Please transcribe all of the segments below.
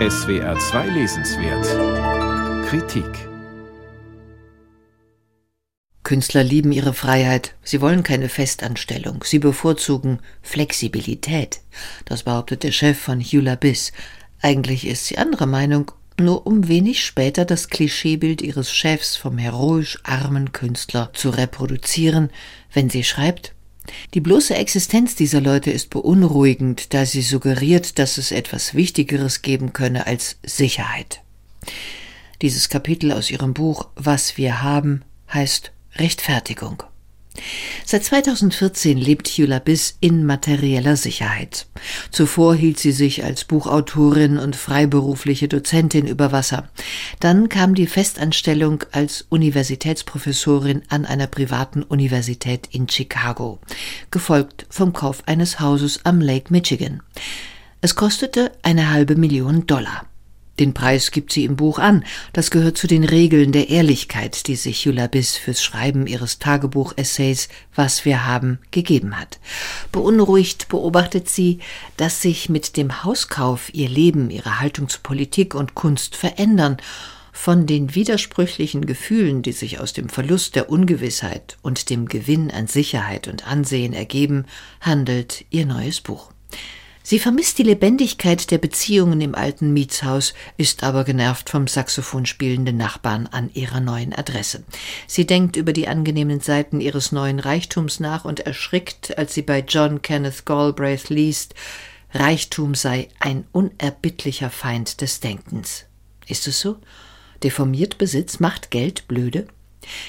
SWR 2 Lesenswert Kritik Künstler lieben ihre Freiheit. Sie wollen keine Festanstellung. Sie bevorzugen Flexibilität. Das behauptet der Chef von Hula Biss. Eigentlich ist sie anderer Meinung, nur um wenig später das Klischeebild ihres Chefs vom heroisch armen Künstler zu reproduzieren, wenn sie schreibt, die bloße Existenz dieser Leute ist beunruhigend, da sie suggeriert, dass es etwas Wichtigeres geben könne als Sicherheit. Dieses Kapitel aus ihrem Buch Was wir haben heißt Rechtfertigung. Seit 2014 lebt Hula Biss in materieller Sicherheit. Zuvor hielt sie sich als Buchautorin und freiberufliche Dozentin über Wasser. Dann kam die Festanstellung als Universitätsprofessorin an einer privaten Universität in Chicago, gefolgt vom Kauf eines Hauses am Lake Michigan. Es kostete eine halbe Million Dollar. Den Preis gibt sie im Buch an. Das gehört zu den Regeln der Ehrlichkeit, die sich Jula Biss fürs Schreiben ihres Tagebuch-Essays Was wir haben gegeben hat. Beunruhigt beobachtet sie, dass sich mit dem Hauskauf ihr Leben, ihre Haltung zu Politik und Kunst verändern. Von den widersprüchlichen Gefühlen, die sich aus dem Verlust der Ungewissheit und dem Gewinn an Sicherheit und Ansehen ergeben, handelt ihr neues Buch. Sie vermisst die Lebendigkeit der Beziehungen im alten Mietshaus, ist aber genervt vom Saxophon spielenden Nachbarn an ihrer neuen Adresse. Sie denkt über die angenehmen Seiten ihres neuen Reichtums nach und erschrickt, als sie bei John Kenneth Galbraith liest, Reichtum sei ein unerbittlicher Feind des Denkens. Ist es so? Deformiert Besitz macht Geld blöde?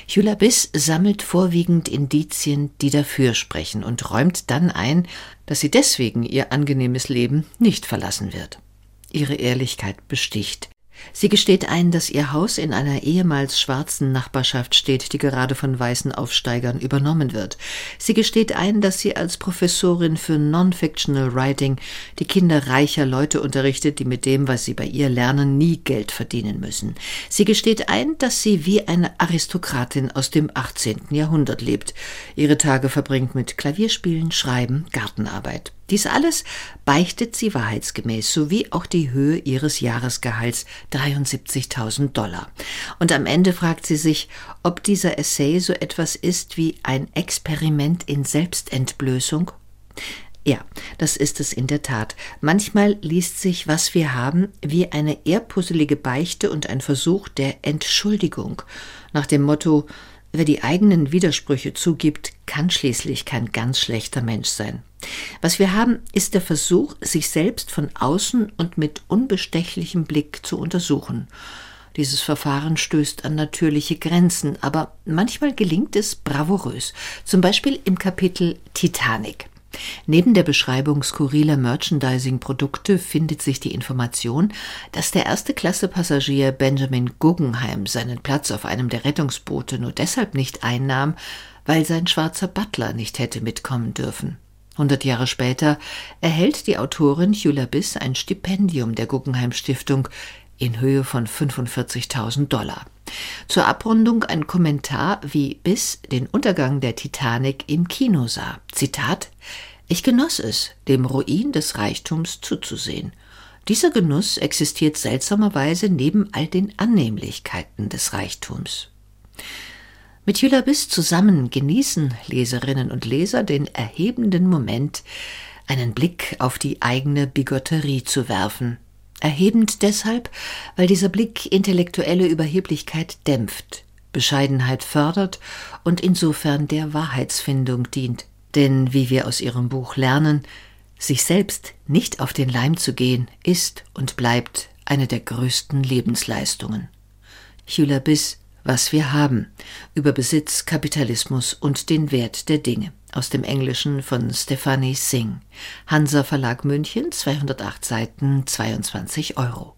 Hula Biss sammelt vorwiegend Indizien, die dafür sprechen und räumt dann ein, dass sie deswegen ihr angenehmes Leben nicht verlassen wird. Ihre Ehrlichkeit besticht. Sie gesteht ein, dass ihr Haus in einer ehemals schwarzen Nachbarschaft steht, die gerade von weißen Aufsteigern übernommen wird. Sie gesteht ein, dass sie als Professorin für Non-Fictional Writing die Kinder reicher Leute unterrichtet, die mit dem, was sie bei ihr lernen, nie Geld verdienen müssen. Sie gesteht ein, dass sie wie eine Aristokratin aus dem 18. Jahrhundert lebt, ihre Tage verbringt mit Klavierspielen, Schreiben, Gartenarbeit. Dies alles beichtet sie wahrheitsgemäß, sowie auch die Höhe ihres Jahresgehalts 73.000 Dollar. Und am Ende fragt sie sich, ob dieser Essay so etwas ist wie ein Experiment in Selbstentblößung? Ja, das ist es in der Tat. Manchmal liest sich, was wir haben, wie eine ehrpusselige Beichte und ein Versuch der Entschuldigung, nach dem Motto Wer die eigenen Widersprüche zugibt, kann schließlich kein ganz schlechter Mensch sein. Was wir haben, ist der Versuch, sich selbst von außen und mit unbestechlichem Blick zu untersuchen. Dieses Verfahren stößt an natürliche Grenzen, aber manchmal gelingt es bravourös, zum Beispiel im Kapitel Titanic. Neben der Beschreibung skurriler Merchandising-Produkte findet sich die Information, dass der erste Klasse-Passagier Benjamin Guggenheim seinen Platz auf einem der Rettungsboote nur deshalb nicht einnahm, weil sein schwarzer Butler nicht hätte mitkommen dürfen. Hundert Jahre später erhält die Autorin Hula Biss ein Stipendium der Guggenheim Stiftung in Höhe von 45.000 Dollar. Zur Abrundung ein Kommentar, wie Biss den Untergang der Titanic im Kino sah. Zitat Ich genoss es, dem Ruin des Reichtums zuzusehen. Dieser Genuss existiert seltsamerweise neben all den Annehmlichkeiten des Reichtums. Mit Jüller Biss zusammen genießen Leserinnen und Leser den erhebenden Moment, einen Blick auf die eigene Bigotterie zu werfen, Erhebend deshalb, weil dieser Blick intellektuelle Überheblichkeit dämpft, Bescheidenheit fördert und insofern der Wahrheitsfindung dient. Denn wie wir aus ihrem Buch lernen, sich selbst nicht auf den Leim zu gehen, ist und bleibt eine der größten Lebensleistungen. Hula Biss, was wir haben, über Besitz, Kapitalismus und den Wert der Dinge aus dem Englischen von Stephanie Singh. Hansa Verlag München, 208 Seiten, 22 Euro.